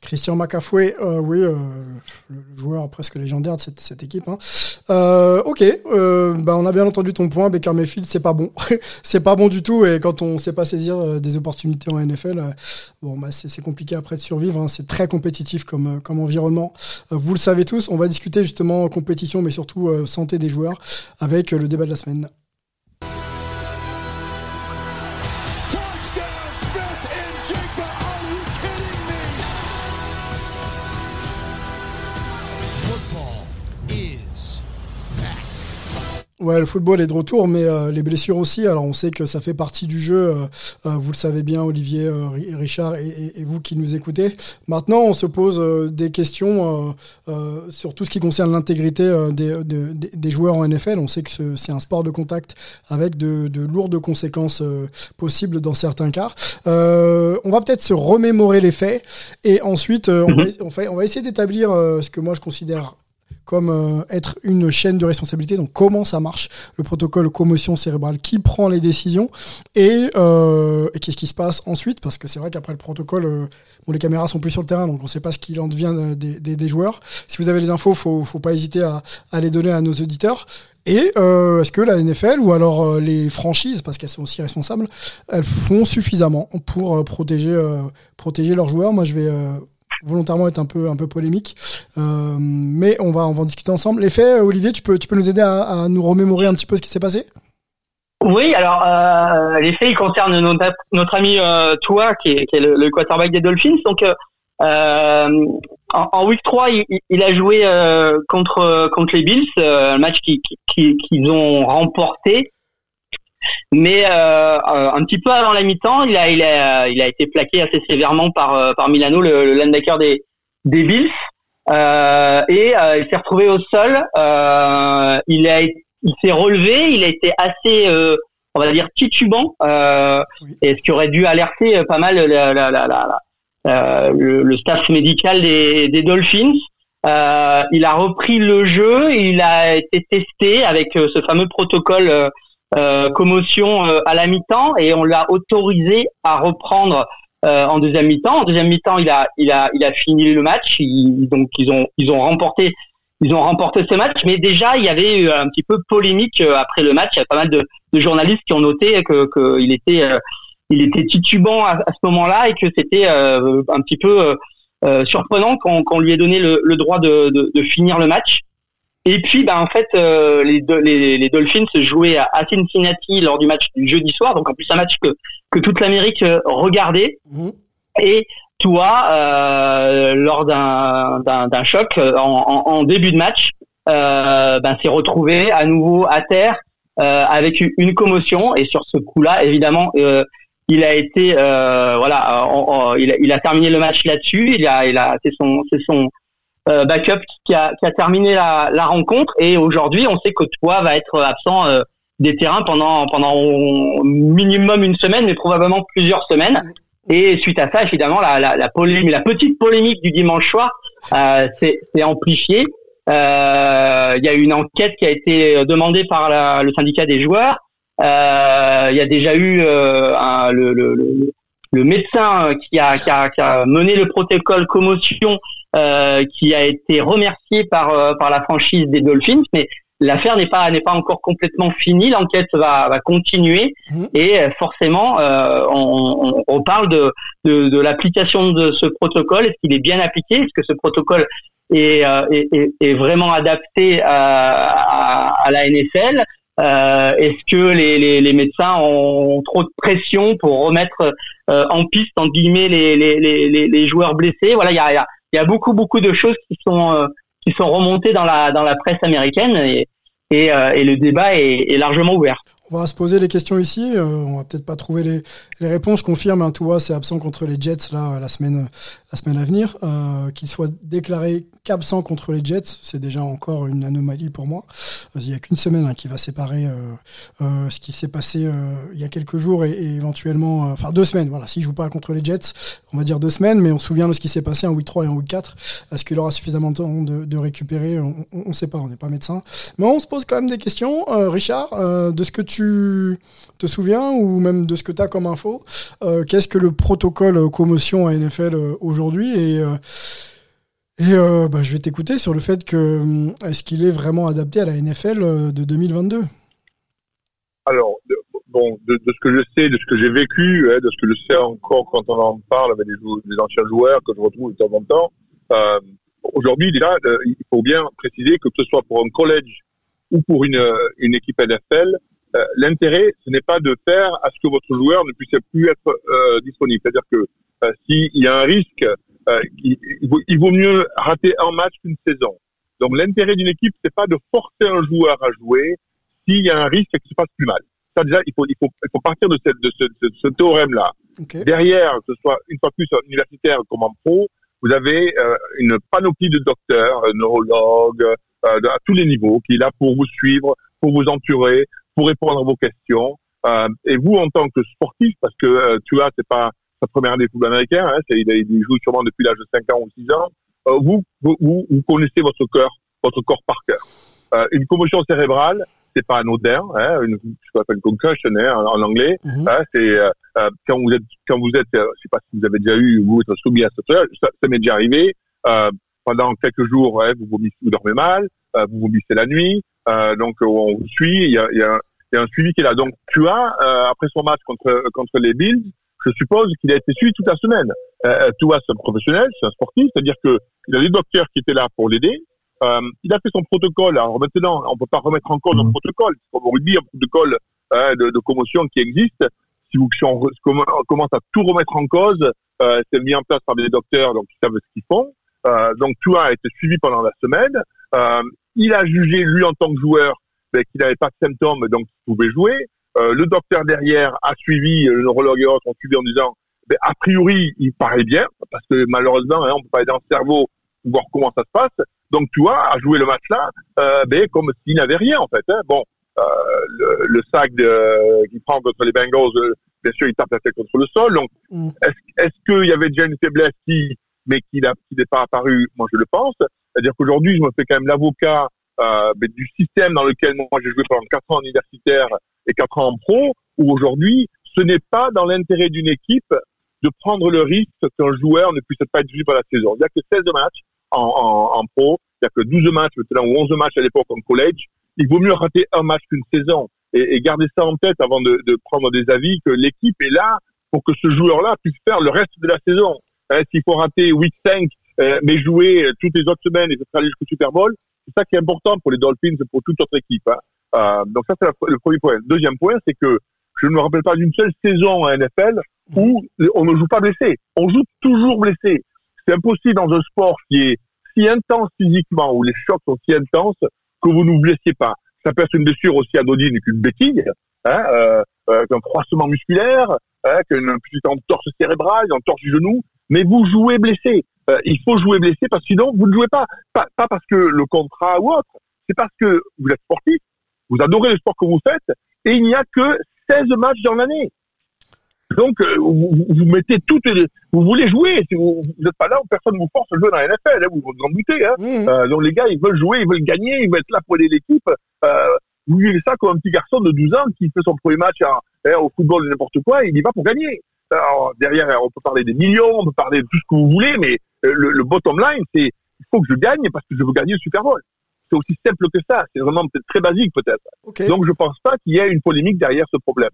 Christian McCaffrey, euh, oui, euh, le joueur presque légendaire de cette, équipe. Hein. Euh, ok, bah on a bien entendu ton point. Baker Mayfield, c'est pas bon, <laughs> c'est pas bon du tout. Et quand on sait pas saisir des opportunités en NFL, bon, bah c'est compliqué après de survivre. Hein. C'est très compétitif comme comme environnement. vous le savez tous. On va discuter justement compétition, mais surtout santé des joueurs avec le débat de la semaine. Ouais, le football est de retour, mais euh, les blessures aussi. Alors, on sait que ça fait partie du jeu. Euh, euh, vous le savez bien, Olivier, Richard et, et, et, vous qui nous écoutez. Maintenant, on se pose des questions sur tout ce qui concerne l'intégrité des, de, des, joueurs en NFL. On sait que c'est un sport de contact avec de, de lourdes conséquences possibles dans certains cas. on va peut-être se remémorer les faits et ensuite, on, va, on, va, on va essayer d'établir ce que moi je considère comme euh, être une chaîne de responsabilité. Donc comment ça marche, le protocole commotion cérébrale, qui prend les décisions? Et, euh, qu'est-ce qui se passe ensuite, parce que c'est vrai qu'après le protocole, euh, bon, les caméras sont plus sur le terrain, donc on ne sait pas ce qu'il en devient des, joueurs. Si vous avez les infos, faut, faut pas hésiter à, les donner à nos auditeurs. Et est-ce que la NFL ou alors les franchises, parce qu'elles sont aussi responsables, elles font suffisamment pour protéger, protéger leurs joueurs? Moi, je vais volontairement être un peu un peu polémique, euh, mais on va on va en discuter ensemble. Les faits, Olivier, tu peux tu peux nous aider à, nous remémorer un petit peu ce qui s'est passé? Oui, alors euh, les faits ils concernent notre, notre ami euh, qui est, le, quarterback des Dolphins. Donc en, week 3, il, il a joué contre contre les Bills, un match qu'ils qui, qui, ont remporté. Mais euh, un petit peu avant la mi-temps, il a, il a, il a été plaqué assez sévèrement par par Milano, le, le linebacker des des Bills, euh, et euh, il s'est retrouvé au sol. Euh, il a, il s'est relevé, il a été assez, on va dire titubant, oui. et ce qui aurait dû alerter pas mal la, la, la, le, le, staff médical des, des Dolphins. il a repris le jeu, il a été testé avec ce fameux protocole euh, commotion euh, à la mi-temps et on l'a autorisé à reprendre euh, en deuxième mi-temps. En deuxième mi-temps, il a, il a, il a fini le match. Donc ils ont, ils ont remporté, ils ont remporté ce match. Mais déjà, il y avait eu un petit peu polémique après le match. Il y a pas mal de, journalistes qui ont noté que qu'il était, il était titubant à, ce moment-là et que c'était un petit peu surprenant qu'on lui ait donné le, droit de, de, finir le match. Et puis, bah, en fait, euh, les, les, les, Dolphins jouaient à, Cincinnati lors du match du jeudi soir, donc en plus un match que, que toute l'Amérique euh, regardait. Mmh. Et toi, euh, lors d'un, d'un, choc en, en, début de match, euh, ben, s'est retrouvé à nouveau à terre avec une commotion. Et sur ce coup-là, évidemment, il a été, voilà, il, a, il, a, terminé le match là-dessus. Il a, il a, c'est son, c'est son euh, backup qui a, qui a terminé la, la rencontre. Et aujourd'hui on sait que toi va être absent euh, des terrains pendant pendant minimum une semaine mais probablement plusieurs semaines. Et suite à ça évidemment la, la, la, polémique, la petite polémique du dimanche soir euh, s'est amplifiée. Euh, il y a une enquête qui a été demandée par le syndicat des joueurs. Euh, il y a déjà eu un, le, le, le, médecin qui a, qui a, qui a mené le protocole commotion euh, qui a été remercié par euh, par la franchise des Dolphins, mais l'affaire n'est pas n'est pas encore complètement finie. L'enquête va, va continuer mmh. et euh, forcément, on, on, parle de de, de l'application de ce protocole. Est-ce qu'il est bien appliqué? Est-ce que ce protocole est, est, est, vraiment adapté à, à, la NFL euh, Est-ce que les, les, les, médecins ont trop de pression pour remettre en piste en guillemets les, les, les, les joueurs blessés? Voilà, il y a, y a, il y a beaucoup beaucoup de choses qui sont euh, qui sont remontées dans la dans la presse américaine et et, euh, le débat est, largement ouvert. On va se poser les questions ici. Euh, on va peut-être pas trouver les, les réponses. Je confirme, hein, vois, c'est absent contre les Jets là la semaine la semaine à venir. Euh, qu'il soit déclaré qu'absent contre les Jets, c'est déjà encore une anomalie pour moi. Il y a qu'une semaine hein, qui va séparer euh, euh, ce qui s'est passé euh, il y a quelques jours et, éventuellement, enfin deux semaines. Voilà, s'il joue pas contre les Jets, on va dire deux semaines, mais on se souvient de ce qui s'est passé en week 3 et en week 4. Est-ce qu'il aura suffisamment de temps de, de récupérer On ne sait pas, on n'est pas médecin. Mais on se pose quand même des questions, Richard, de ce que tu te souviens ou même de ce que tu as comme info. Qu'est-ce que le protocole commotion à NFL aujourd'hui et et euh, bah, je vais t'écouter sur le fait que euh, est-ce qu'il est vraiment adapté à la NFL euh, de 2022 Alors, bon, de, ce que je sais, de ce que j'ai vécu, hein, de ce que je sais encore quand on en parle avec des, anciens joueurs que je retrouve de temps en temps, euh, aujourd'hui, déjà, il faut bien préciser que ce soit pour un collège ou pour une, une équipe NFL, l'intérêt, ce n'est pas de faire à ce que votre joueur ne puisse plus être disponible. C'est-à-dire que s'il y a un risque euh, il, il, vaut, mieux rater un match qu'une saison. Donc l'intérêt d'une équipe, c'est pas de forcer un joueur à jouer s'il y a un risque qu'il se passe plus mal. Ça déjà, il faut, il faut, il faut partir de, cette, de ce, de ce théorème-là. Derrière, que ce soit une fois plus universitaire comme en pro, vous avez euh, une panoplie de docteurs, euh, neurologues, euh, à tous les niveaux, qui est là pour vous suivre, pour vous entourer, pour répondre à vos questions. Euh, et vous, en tant que sportif, parce que tu vois, c'est pas sa première année de football américain, hein, il, il, joue sûrement depuis l'âge de 5 ans ou 6 ans, euh, vous, vous, vous, connaissez votre cœur, votre corps par cœur. Euh, une commotion cérébrale, c'est pas anodin, hein, une, ce qu'on appelle concussion hein, en, anglais. Mhm. Hein, c'est euh, quand vous êtes, quand vous êtes, je sais pas si vous avez déjà eu, vous êtes soumis à ça, ça, ça m'est déjà arrivé. Pendant quelques jours, vous vomissez, vous dormez mal, euh, vous vomissez la nuit, donc on vous suit, il y a, y, a, y a, un suivi qui est là. Donc tu as après son match contre contre les Bills, je suppose qu'il a été suivi toute la semaine. Euh, tu vois, c'est un professionnel, c'est un sportif, c'est-à-dire que il a des docteurs qui étaient là pour l'aider. Euh, il a fait son protocole. Alors maintenant, on peut pas remettre en cause un protocole. Comme au rugby, un protocole euh, de, de, commotion qui existe. Si, vous, si on, commence à tout remettre en cause, euh, c'est mis en place par des docteurs, donc ils savent ce qu'ils font. Euh, donc tout a été suivi pendant la semaine. Euh, il a jugé lui en tant que joueur ben, qu'il n'avait pas de symptômes, donc il pouvait jouer. Euh, le docteur derrière a suivi, euh, le neurologue et autres ont suivi en disant, ben, a priori, il paraît bien, parce que malheureusement, hein, on peut pas aller dans le cerveau pour voir comment ça se passe. Donc, tu vois, à jouer le match-là, euh, ben, comme s'il n'avait rien, en fait. Hein. Bon, euh, le, le, sac de, qu'il prend contre les Bengals, euh, bien sûr, il tape la tête contre le sol. Donc, mm. est-ce, est-ce qu'il y avait déjà une faiblesse qui, mais qui, qui n'est pas apparu Moi, je le pense. C'est-à-dire qu'aujourd'hui, je me fais quand même l'avocat euh, du système dans lequel moi j'ai joué pendant quatre ans universitaire et quatre ans en pro, où aujourd'hui, ce n'est pas dans l'intérêt d'une équipe de prendre le risque qu'un joueur ne puisse pas être vu par la saison. Il n'y a que 16 matchs en, pro, il n'y a que 12 matchs maintenant, ou 11 matchs à l'époque en collège. Il vaut mieux rater un match qu'une saison et, et, garder ça en tête avant de, prendre des avis que l'équipe est là pour que ce joueur-là puisse faire le reste de la saison. Hein, S'il faut rater week 5, euh, mais jouer toutes les autres semaines et se faire jusqu'au Super Bowl, C'est ça qui est important pour les Dolphins et pour toute notre équipe. Hein. Euh, donc ça, c'est le premier point. Deuxième point, c'est que je ne me rappelle pas d'une seule saison à NFL où on ne joue pas blessé. On joue toujours blessé. C'est impossible dans un sport qui est si intense physiquement, où les chocs sont si intenses, que vous ne vous blessiez pas. Ça peut être une blessure aussi anodine qu'une béquille, hein, euh, euh, qu'un froissement musculaire, hein, qu'une petite entorse cérébrale, une entorse du genou, mais vous jouez blessé. Euh, il faut jouer blessé parce que sinon vous ne jouez pas. pas. Pas parce que le contrat ou autre, c'est parce que vous êtes sportif, vous adorez le sport que vous faites, et il n'y a que 16 matchs dans l'année. Donc, euh, vous, vous, mettez toutes les... Vous voulez jouer. Si vous n'êtes pas là, personne ne vous force à jouer dans la NFL. Hein, vous vous en doutez. Hein. Mmh. Euh, donc, les gars, ils veulent jouer, ils veulent gagner, ils veulent être là pour aider l'équipe. Vous vivez ça comme un petit garçon de 12 ans qui fait son premier match à, hein, au football n'importe quoi, il y va pour gagner. Alors, derrière, on peut parler des millions, on peut parler de tout ce que vous voulez, mais le, le bottom line, c'est il faut que je gagne parce que je veux gagner le Super Bowl. C'est aussi simple que ça. C'est vraiment peut-être très basique, peut-être. Okay. Donc, je pense pas qu'il y ait une polémique derrière ce problème.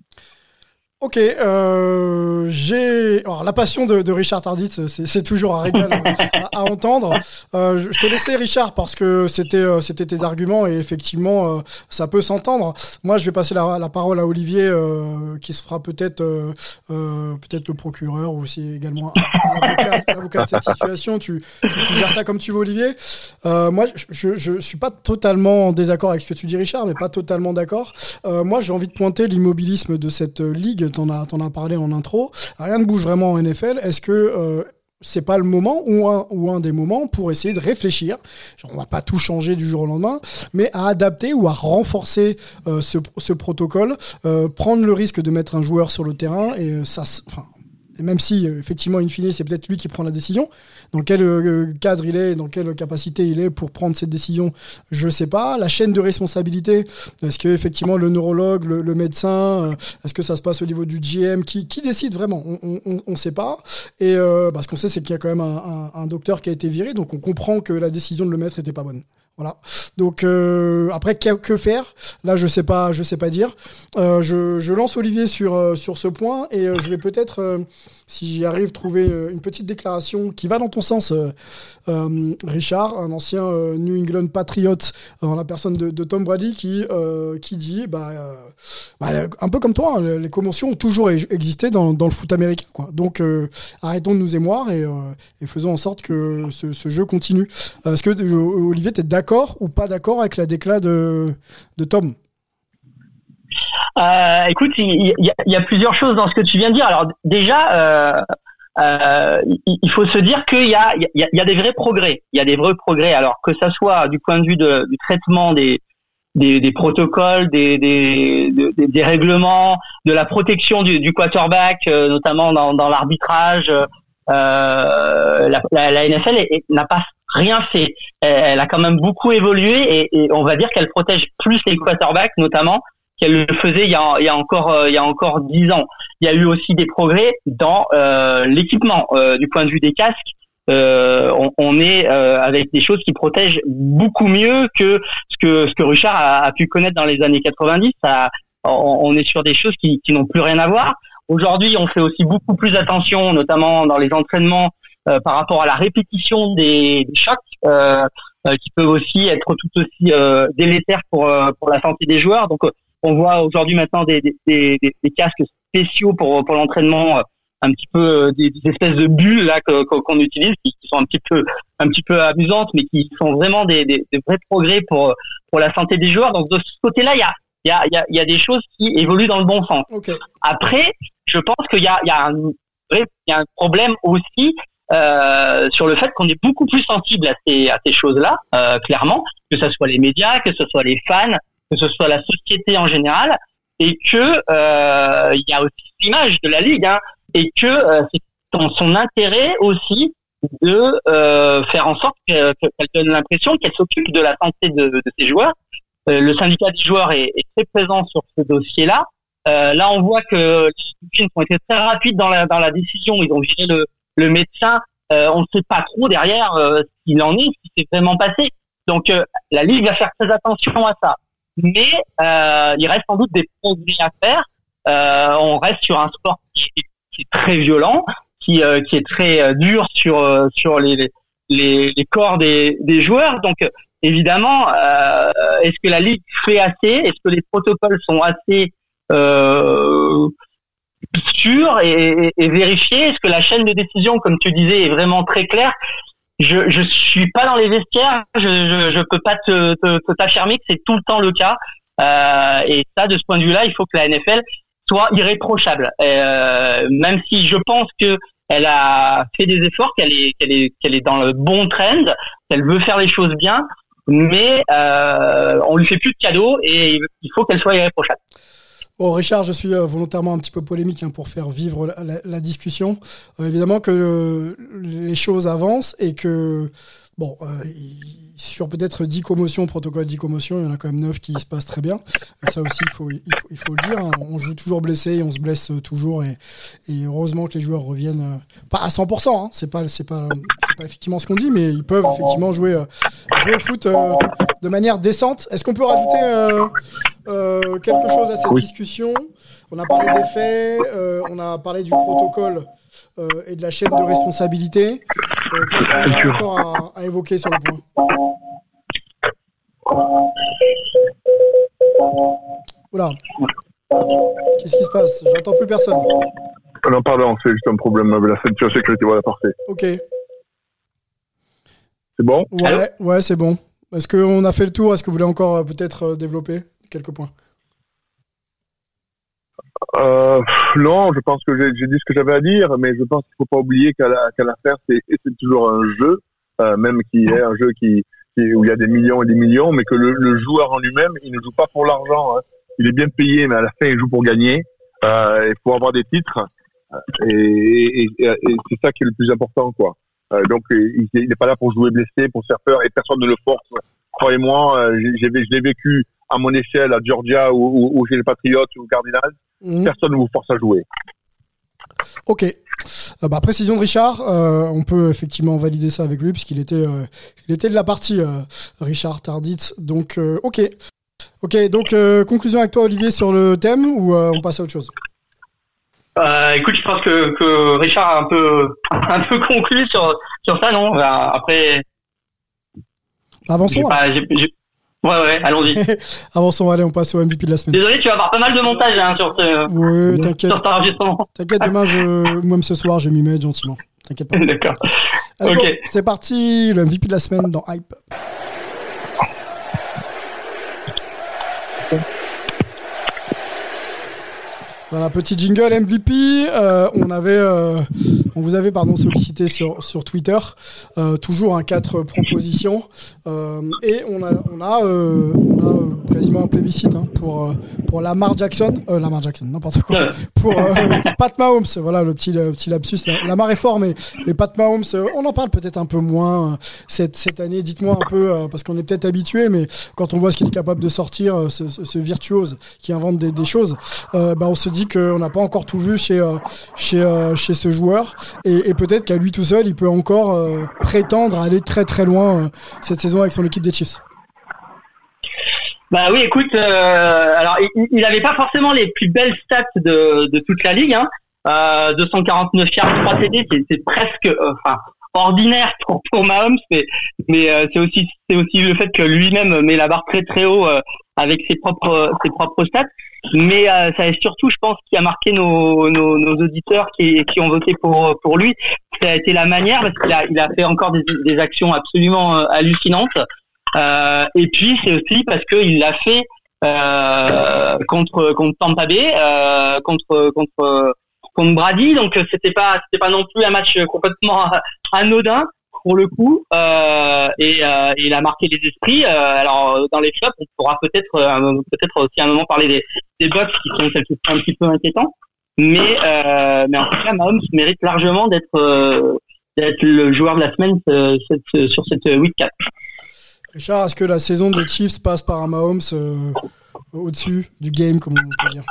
Ok, euh, j'ai alors la passion de, de Richard Tardit, c'est toujours un régal <laughs> à, à, entendre. Euh, je te laissais Richard parce que c'était euh, c'était tes arguments et effectivement euh, ça peut s'entendre. Moi, je vais passer la, la parole à Olivier euh, qui se fera peut-être euh, peut-être le procureur ou aussi également l'avocat de cette situation. Tu, tu, tu, gères ça comme tu veux, Olivier. moi, je, je suis pas totalement en désaccord avec ce que tu dis, Richard, mais pas totalement d'accord. moi, j'ai envie de pointer l'immobilisme de cette ligue t'en as, en as parlé en intro. Rien ne bouge vraiment en NFL. Est-ce que euh, c'est pas le moment ou un, ou un des moments pour essayer de réfléchir? On va pas tout changer du jour au lendemain, mais à adapter ou à renforcer euh, ce, ce, protocole, euh, prendre le risque de mettre un joueur sur le terrain et euh, ça, enfin, même si euh, effectivement in fine c'est peut-être lui qui prend la décision, dans quel euh, cadre il est, dans quelle capacité il est pour prendre cette décision, je sais pas. La chaîne de responsabilité, est-ce que effectivement le neurologue, le, médecin, euh, est-ce que ça se passe au niveau du GM, qui, qui décide vraiment? On on sait pas. Et euh, bah, ce qu'on sait, c'est qu'il y a quand même un, un, un, docteur qui a été viré, donc on comprend que la décision de le mettre était pas bonne. Voilà. Donc euh, après que, faire? Là, je sais pas, je sais pas dire. Euh, je, lance Olivier sur euh, sur ce point et je vais peut-être, si j'y arrive, trouver une petite déclaration qui va dans ton sens, Richard, un ancien New England Patriot, en la personne de, Tom Brady, qui qui dit, bah, bah, un peu comme toi, hein, les commotions ont toujours existé dans, dans le foot américain. Donc arrêtons de nous émouvoir et, faisons en sorte que ce, ce jeu continue. Est-ce que Olivier, tu es d'accord d'accord ou pas d'accord avec la déclat de, de Tom? Euh, écoute, il y, a plusieurs choses dans ce que tu viens de dire. Alors déjà, euh, euh, il faut se dire qu'il y y, y a des vrais progrès. Il y a des vrais progrès. Alors que ça soit du point de vue du traitement des, des, protocoles, des, des, règlements, de la protection du, quarterback, euh, notamment dans, dans l'arbitrage. La, la, la, NFL n'a pas rien fait. Elle a quand même beaucoup évolué et, on va dire qu'elle protège plus les quarterbacks, notamment qu'elle le faisait il y a, encore euh, il y a encore dix ans. Il y a eu aussi des progrès dans euh, l'équipement euh, du point de vue des casques. On, est avec des choses qui protègent beaucoup mieux que ce que Richard a, pu connaître dans les années 90. Ça, on, est sur des choses qui n'ont plus rien à voir. Aujourd'hui, on fait aussi beaucoup plus attention, notamment dans les entraînements, euh, par rapport à la répétition des, des chocs, euh, euh, qui peuvent aussi être tout aussi délétères pour pour la santé des joueurs. Donc, on voit aujourd'hui maintenant des, des, des, des, casques spéciaux pour pour l'entraînement un petit peu des, espèces de bulles là qu'on utilise qui, sont un petit peu un petit peu amusantes mais qui sont vraiment des, des, des, vrais progrès pour pour la santé des joueurs donc de ce côté là il y a il y a, y, a, y a des choses qui évoluent dans le bon sens okay. après je pense qu'il y a il y a un il y a un problème aussi euh, sur le fait qu'on est beaucoup plus sensible à ces, à ces choses-là, euh, clairement, que ce soit les médias, que ce soit les fans, que ce soit la société en général, et que euh, il y a aussi l'image de la ligue, hein, et que euh, c'est dans son intérêt aussi de faire en sorte qu'elle donne l'impression qu'elle s'occupe de la santé de, de ses joueurs. Le syndicat des joueurs est, est, très présent sur ce dossier-là. là, on voit que les ont été très rapides dans la, dans la décision. Ils ont viré le, le médecin, euh, on ne sait pas trop derrière euh, ce qu'il en est, ce qui s'est vraiment passé. Donc euh, la Ligue va faire très attention à ça. Mais il reste sans doute des progrès à faire. on reste sur un sport qui est, très violent, qui, est très dur sur, les, corps des, joueurs. Donc évidemment, euh, est-ce que la ligue fait assez? Est-ce que les protocoles sont assez sûrs et, et, vérifiés Est-ce que la chaîne de décision, comme tu disais, est vraiment très claire je je suis pas dans les vestiaires, je je, je peux pas te t'affirmer que c'est tout le temps le cas. Euh, et ça, de ce point de vue-là, il faut que la NFL soit irréprochable. Euh, même si je pense que elle a fait des efforts, qu'elle est qu'elle est qu'elle est dans le bon trend, qu'elle veut faire les choses bien, mais euh, on lui fait plus de cadeaux et il faut qu'elle soit irréprochable. Bon, Richard, je suis euh, volontairement un petit peu polémique hein, pour faire vivre la, discussion. Euh, évidemment que les choses avancent et que, bon, euh, sur peut-être 10 commotions, protocole 10 commotions, il y en a quand même 9 qui se passent très bien. Ça aussi, il faut, il faut, il faut le dire. Hein. On joue toujours blessé et on se blesse toujours. Et, et heureusement que les joueurs reviennent, euh, pas à 100%, hein, c'est pas, c'est pas, c'est pas effectivement ce qu'on dit, mais ils peuvent effectivement jouer, euh, jouer au foot euh, de manière décente. Est-ce qu'on peut rajouter quelque chose à cette discussion? On a parlé des faits, on a parlé du protocole. Et de la chaîne de responsabilité. Qu'est-ce qu'on a encore à, à évoquer sur le point Oula. Qu'est-ce qui se passe? J'entends plus personne. Ah non, pardon, c'est juste un problème avec la ceinture sécurité. Voilà, parfait. Ok. C'est bon? Ouais, ouais c'est bon. Est-ce qu'on a fait le tour? Est-ce que vous voulez encore euh, peut-être euh, développer quelques points? Euh, non, je pense que j'ai dit ce que j'avais à dire, mais je pense qu'il ne faut pas oublier qu'à l'affaire, c'est toujours un jeu, euh, même qui est un jeu qui, où il y a des millions et des millions, mais que le, joueur en lui-même, il ne joue pas pour l'argent. Hein. Il est bien payé, mais à la fin, il joue pour gagner. Euh, il faut avoir des titres, et, c'est ça qui est le plus important, quoi. Euh, donc, il n'est pas là pour jouer blessé, pour faire peur, et personne ne le force. Croyez-moi, euh, je l'ai vécu à mon échelle à Georgia ou, chez les Patriots ou Cardinals. Mmh. Personne ne vous force à jouer. Ok. Euh, bah, précision de Richard, euh, on peut effectivement valider ça avec lui puisqu'il était, euh, il était de la partie Richard Tarditz. Donc ok, ok. Donc conclusion avec toi Olivier sur le thème ou on passe à autre chose? Écoute, je pense que, que, Richard a un peu, <laughs> un peu conclu sur, sur ça, non? Après. Avançons. Ouais, ouais, allons-y. <laughs> Avançons, allez, on passe au MVP de la semaine. Désolé, tu vas avoir pas mal de montage hein, sur, ce, oui, t'inquiète. T'inquiète, demain, je, même ce soir, je m'y mets gentiment. T'inquiète pas. <laughs> D'accord. Ok. c'est parti, le MVP de la semaine dans Hype. Voilà, petit jingle MVP. Euh, on avait, euh, on vous avait pardon sollicité sur sur Twitter, euh, toujours un quatre propositions et on a on a on a quasiment un plébiscite hein, pour pour Lamar Jackson, Lamar Jackson, n'importe quoi, pour Pat Mahomes. Voilà le petit le petit lapsus. Lamar est fort, mais mais Pat Mahomes, on en parle peut-être un peu moins cette cette année. Dites-moi un peu parce qu'on est peut-être habitué, mais quand on voit ce qu'il est capable de sortir, ce, ce, virtuose qui invente des, des choses, bah on se dit qu'on n'a pas encore tout vu chez, euh, chez, euh, chez ce joueur. Et, peut-être qu'à lui tout seul, il peut encore euh, prétendre aller très très loin cette saison avec son équipe des Chiefs. Bah oui, écoute, alors il n'avait pas forcément les plus belles stats de, de toute la ligue. Hein. 249 yards, 3 CD, c'est presque, enfin, ordinaire pour, pour Mahomes, mais, mais c'est aussi c'est aussi le fait que lui-même met la barre très très haut avec ses propres ses propres stats. Mais euh, ça est surtout, je pense, qui a marqué nos, nos, nos, auditeurs qui, qui ont voté pour pour lui. Ça a été la manière parce qu'il a il a fait encore des, des actions absolument euh, hallucinantes. Euh, et puis c'est aussi parce qu'il l'a fait euh, contre contre Tampa Bay, euh, contre contre contre Brady. Donc c'était pas c'était pas non plus un match complètement anodin pour le coup euh, et euh, il a marqué les esprits. Euh, alors dans les flops, on pourra peut-être peut-être aussi à un moment parler des, des box qui sont un petit peu inquiétants. Mais mais en tout cas, Mahomes mérite largement d'être d'être le joueur de la semaine sur cette week 4. Richard, est-ce que la saison des Chiefs passe par un Mahomes au-dessus du game, comme on peut dire?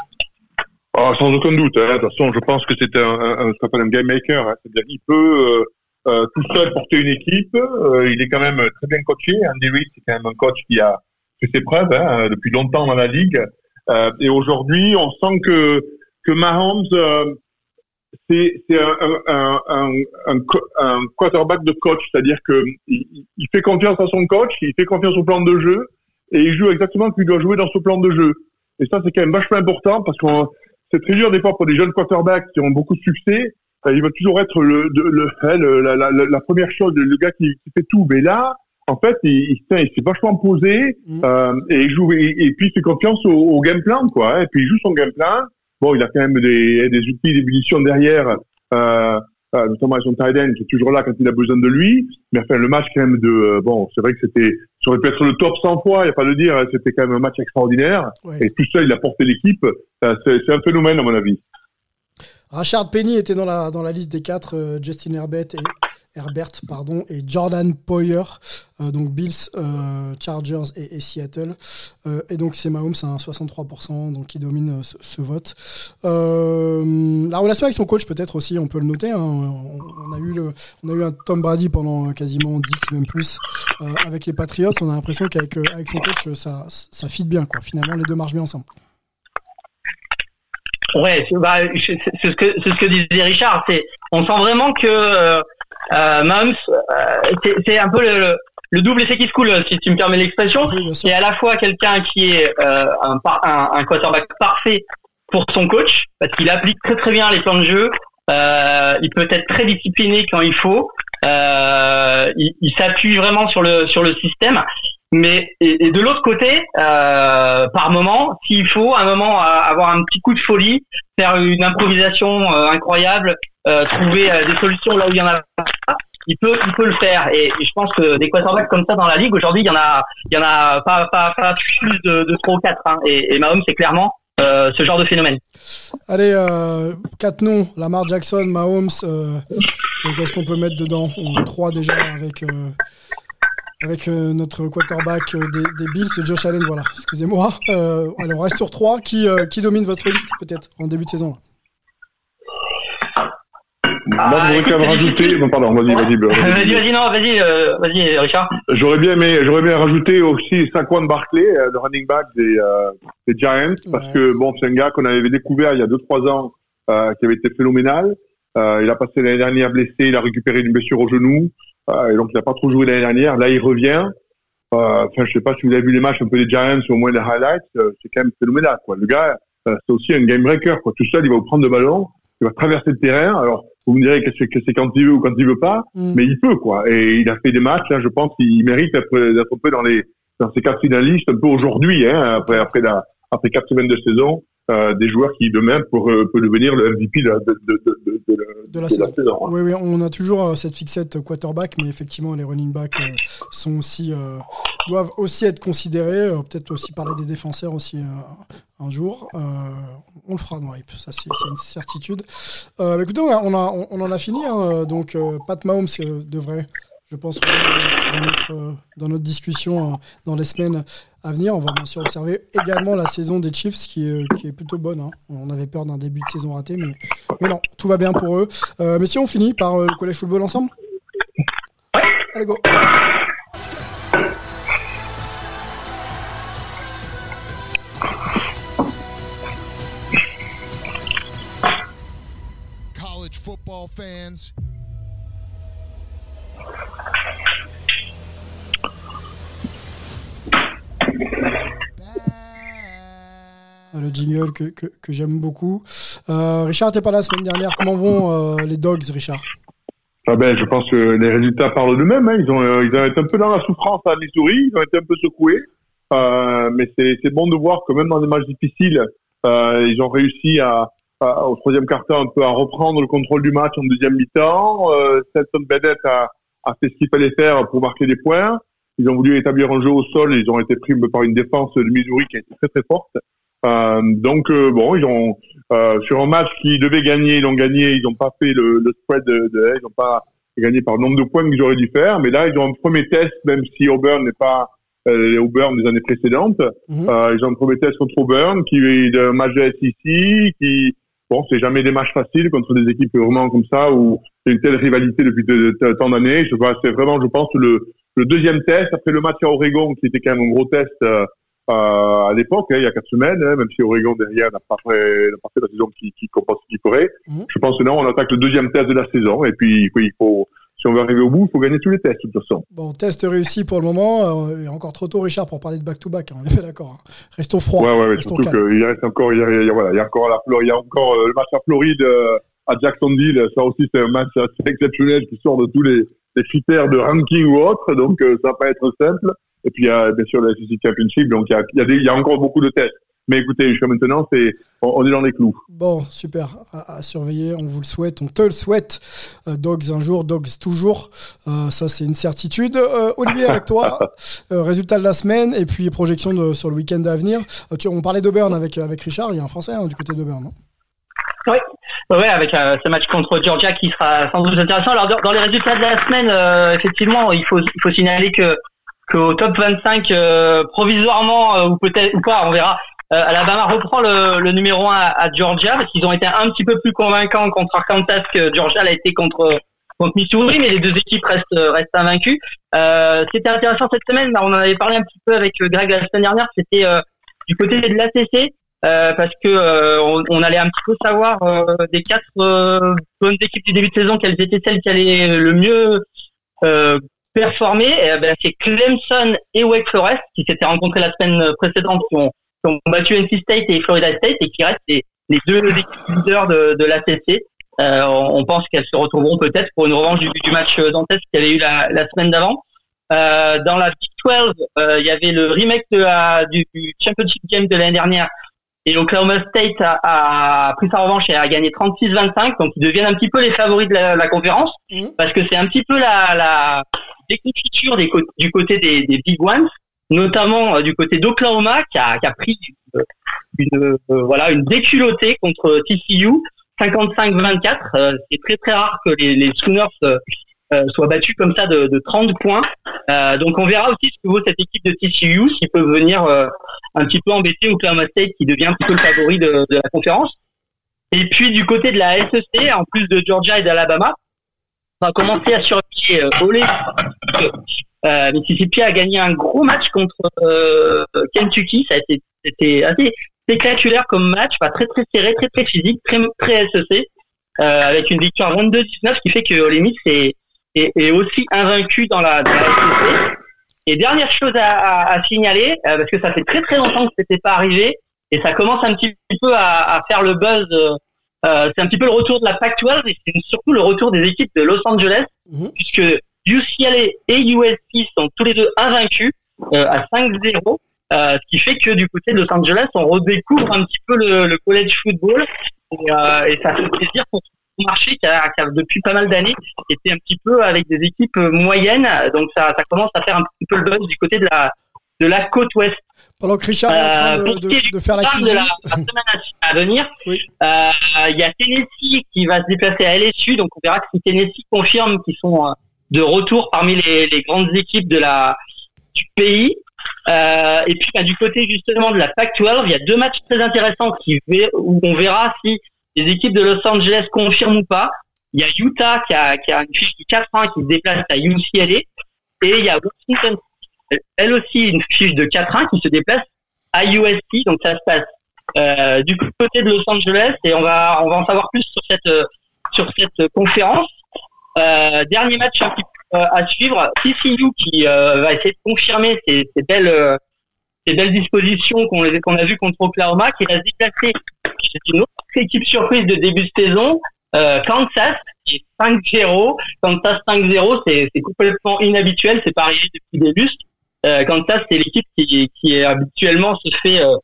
Ah, sans aucun doute. Hein. De toute façon, je pense que c'est un, un, un, un game maker. Hein. C'est-à-dire qu'il peut euh, tout seul porter une équipe. Euh, il est quand même très bien coaché. Andy Reid, c'est quand même un coach qui a fait ses preuves hein, depuis longtemps dans la ligue. Euh, et aujourd'hui, on sent que que Mahomes c'est un, un, un, quarterback de coach, c'est-à-dire que il, fait confiance à son coach, il fait confiance au plan de jeu et il joue exactement ce qu'il doit jouer dans ce plan de jeu. Et ça, c'est quand même vachement important parce que c'est très dur des fois pour des jeunes quarterbacks qui ont beaucoup de succès. Il va toujours être le, le, la, la, la, première chose, le gars qui, qui, fait tout. Mais là, en fait, il, il, s'est vachement posé mmh. euh, et il joue et, puis il fait confiance au, au, game plan, quoi. Hein. et puis il joue son game plan. Bon, il a quand même des, des outils d'ébullition derrière, euh, euh, notamment son tight end qui est toujours là quand il a besoin de lui. Mais enfin, le match quand même de euh, bon, c'est vrai que c'était, ça aurait pu être le top 100 fois, il n'y a pas de dire. Hein, c'était quand même un match extraordinaire. Et tout seul, il a porté l'équipe. Euh, c'est un phénomène à mon avis. Rashard Penny était dans la liste des quatre. Euh, Justin Herbert et Herbert pardon, et Jordan Poyer, euh, donc Bills, euh, Chargers et, Seattle. Et donc c'est Mahomes à 63%, donc qui domine ce, vote. la relation avec son coach peut-être aussi, on peut le noter. Hein. on, a eu un Tom Brady pendant quasiment 10, même plus, avec les Patriots. On a l'impression qu'avec avec son coach, ça, ça fit bien. Quoi. Finalement, les deux marchent bien ensemble. Ouais, bah, c'est ce que c'est ce que disait Richard. C'est on sent vraiment que euh, Mahomes, euh, c'est un peu le, le, double effet qui se coule, si tu me permets l'expression. c'est à la fois quelqu'un qui est euh, un, un, un, quarterback parfait pour son coach, parce qu'il applique très très bien les plans de jeu. Euh, il peut être très discipliné quand il faut. Euh, il, il s'appuie vraiment sur le sur le système. Mais et, et de l'autre côté, euh, par moment, s'il faut, à un moment avoir un petit coup de folie, faire une improvisation incroyable, euh, trouver euh, des solutions là où il y en a pas, il peut, il peut le faire. Et, je pense que des quarterbacks comme ça dans la ligue aujourd'hui, il y en a, il y en a pas, pas, pas plus de, de 3 ou 4. Hein. Et, et Mahomes, c'est clairement euh, ce genre de phénomène. Allez, euh, quatre noms Lamar Jackson, Mahomes. Euh, Qu'est-ce qu'on peut mettre dedans? Trois déjà avec avec notre quarterback des, des, Bills, Josh Allen. Voilà, excusez-moi. allez, on reste sur trois. Qui, qui domine votre liste peut-être en début de saison moi, je voudrais quand même rajouter. Non, pardon, vas-y, vas-y. Vas-y, vas-y, non, vas-y, euh, vas-y, Richard. J'aurais bien aimé, j'aurais bien rajouté aussi Saquon Barkley, euh, le running back des, euh, des Giants, parce que bon, c'est un gars qu'on avait découvert il y a 2-3 ans, qui avait été phénoménal. il a passé l'année dernière blessé, il a récupéré une blessure au genou, et donc il n'a pas trop joué l'année dernière. Là, il revient. Enfin, je sais pas si vous avez vu les matchs un peu des Giants, au moins les highlights, c'est quand même phénoménal, quoi. Le gars, c'est aussi un game breaker, quoi. Tout seul, il va vous prendre le ballon, il va traverser le terrain. Alors, vous me direz que c'est quand il veut ou quand il veut pas, mm. mais il peut quoi. Et il a fait des matchs. Là, je pense qu'il mérite d'être un peu dans les dans ces quatre finalistes un peu aujourd'hui, hein, après après la après quatre semaines de saison. Euh, des joueurs qui demain pour, euh, peut devenir le MVP de, de, de, de la, saison. Hein. Oui, oui, on a toujours euh, cette fixette quarterback, mais effectivement, les running backs sont aussi, doivent aussi être considérés. Peut-être aussi parler des défenseurs aussi un jour. on le fera dans Hype, ça c'est une certitude. écoutez, on, a, on, a, on, en a fini. Hein, donc, Pat Mahomes devrait je pense, dans notre, dans notre discussion dans les semaines à venir. On va bien sûr observer également la saison des Chiefs qui est, qui est plutôt bonne. Hein. On avait peur d'un début de saison raté, mais, non, tout va bien pour eux. Euh, mais si on finit par euh, le collège football ensemble? Allez, go College football fans. Le jingle que, que, j'aime beaucoup. Euh, Richard, t'es pas là la semaine dernière. Comment vont euh, les Dogs, Richard? Ah ben, je pense que les résultats parlent d'eux-mêmes. Hein. Ils, ont, euh, ils ont été un peu dans la souffrance à Missouri. Ils ont été un peu secoués. Euh, mais c'est bon de voir que même dans des matchs difficiles, euh, ils ont réussi à, au troisième quart-temps un peu à reprendre le contrôle du match en deuxième mi-temps. Euh, Bennett a, a fait ce qu'il fallait faire pour marquer des points. Ils ont voulu établir un jeu au sol. Ils ont été pris par une défense de Missouri qui a été très très forte. Euh, donc euh, bon, ils ont euh, sur un match qu'ils devaient gagner, ils ont gagné. Ils n'ont pas fait le, le spread de, de, ils n'ont pas gagné par le nombre de points qu'ils auraient dû faire. Mais là, ils ont un premier test, même si Auburn n'est pas euh, Auburn des années précédentes. Mhm. Euh, ils ont un premier test contre Auburn, qui est un match de SEC, qui bon, c'est jamais des matchs faciles contre des équipes vraiment comme ça où il y a une telle rivalité depuis de, de, tant d'années. Je vois, c'est vraiment, je pense, le, le deuxième test après le match à Oregon, qui était quand même un gros test. Euh, à l'époque, hein, il y a quatre semaines, hein, même si Oregon derrière n'a pas fait, pas fait la saison qui, qui compense qu'il ferait. Mhm. Je pense que non, on attaque le deuxième test de la saison et puis il faut, si on veut arriver au bout, il faut gagner tous les tests de toute façon. Bon, test réussi pour le moment. Euh, encore trop tôt, Richard, pour parler de back-to-back. hein, on est bien d'accord. hein. Restons froids. Ouais, ouais, restons surtout qu'il reste encore, il y a, il y a- voilà, il y a encore la Floride, il y a encore euh, le match à Floride, euh, à Jacksonville. Ça aussi, c'est un match assez exceptionnel qui sort de tous les, les critères de ranking ou autre. Donc, euh, ça va pas être simple. Et puis, il y a bien sûr la SEC Championship. Donc, il y a, il y a des- il y a encore beaucoup de tests. Mais écoutez, jusqu'à maintenant, c'est, on, on est dans les clous. Bon, super. À, à surveiller. On vous le souhaite. On te le souhaite. Euh, dogs un jour, dogs toujours. Euh, ça, c'est une certitude. Euh, Olivier, avec toi, <laughs> euh, résultat de la semaine et puis projection de- sur le week-end à venir. Euh, tu, on parlait d'Auburn avec, avec Richard. Il y a un Français hein, du côté d'Auburn. non? Ouais, avec euh, ce match contre Georgia qui sera sans doute intéressant. Alors dans, dans les résultats de la semaine, euh, effectivement, il faut il faut signaler que qu'au top 25 euh, provisoirement euh, ou peut-être ou pas, on verra. euh, Alabama reprend le, le numéro 1 à, Georgia parce qu'ils ont été un petit peu plus convaincants contre Arkansas que Georgia l'a été contre contre Missouri, mais les deux équipes restent restent invaincues. Euh, ce qui était intéressant cette semaine, on en avait parlé un petit peu avec euh, Greg la semaine dernière, c'était euh, du côté de l'ACC. Euh, parce que euh, on, on allait un petit peu savoir euh, des quatre euh, bonnes équipes du début de saison quelles étaient celles qui allaient le mieux euh, performer. Et, ben, c'est Clemson et Wake Forest qui s'étaient rencontrés la semaine précédente, qui ont, qui ont battu NC State et Florida State et qui restent les, les deux leaders de, de l'ACC. Euh, on pense qu'elles se retrouveront peut-être pour une revanche du, du match dantesque qu'il y avait eu la, la semaine d'avant. Euh, dans la Big 12, euh, il y avait le remake de la- du, du Championship Game de l'année dernière et Oklahoma State a, a pris sa revanche et a gagné 36-25, donc ils deviennent un petit peu les favoris de la, la conférence, Mhm. parce que c'est un petit peu la, la des du côté des, Big Ones, notamment euh, du côté d'Oklahoma qui a, pris une, une, euh, déculottée contre TCU, 55-24. Euh, c'est très très rare que les, les Sooners soient battus comme ça de, de 30 points. Donc on verra aussi ce que vaut cette équipe de TCU, s'ils peuvent venir un petit peu embêter Oklahoma State qui devient peu le favori de, la conférence. Et puis du côté de la SEC, en plus de Georgia et d'Alabama, va commencer à surveiller euh, Ole. Euh, Mississippi a gagné un gros match contre euh, Kentucky. Ça a été c'était assez spectaculaire comme match, pas très très serré, très très physique, très très SEC, euh, avec une victoire 22-19, ce qui fait que Ole Miss est, est, est aussi invaincu dans la, dans la SEC. Et dernière chose à, à, à signaler, euh, parce que ça fait très très longtemps que c'était pas arrivé, et ça commence un petit peu à, à faire le buzz. Euh, c'est un petit peu le retour de la Pac-12 et c'est surtout le retour des équipes de Los Angeles, Mhm. puisque UCLA et USC sont tous les deux invaincus euh, à 5-0, euh, ce qui fait que du côté de Los Angeles, on redécouvre un petit peu le, le college football et, et ça fait plaisir pour ce marché qui a, qui a, depuis pas mal d'années été un petit peu avec des équipes moyennes, donc ça, ça commence à faire un petit peu le buzz du côté de la de la côte ouest. Pendant que Richard est en train Euh, de, faire la de cuisine. la, la semaine à, venir, <laughs> Oui. euh, il y a Tennessee qui va se déplacer à LSU, donc on verra si Tennessee confirme qu'ils sont euh, de retour parmi les, les grandes équipes de la du pays. Euh, et puis bah, du côté justement de la Pac-12, il y a deux matchs très intéressants qui où on verra si les équipes de Los Angeles confirment ou pas. Il y a Utah qui a, qui a une fiche de 4-1 qui se déplace à UCLA et il y a Washington elle aussi une fiche de 4-1 qui se déplace à USC. Donc ça se passe euh, du côté de Los Angeles et on va on va en savoir plus sur cette euh, sur cette conférence. Euh, dernier match un petit euh, à suivre. TCU qui euh, va essayer de confirmer ces, ces belles euh, ces belles dispositions qu'on qu'on a vues contre Oklahoma, qui va se déplacer chez une autre équipe surprise de début de saison, Kansas, qui est 5-0. Kansas 5-0, c'est c'est complètement inhabituel, c'est pas arrivé depuis des lustres. Euh, Kansas, c'est l'équipe qui, qui est habituellement se fait euh,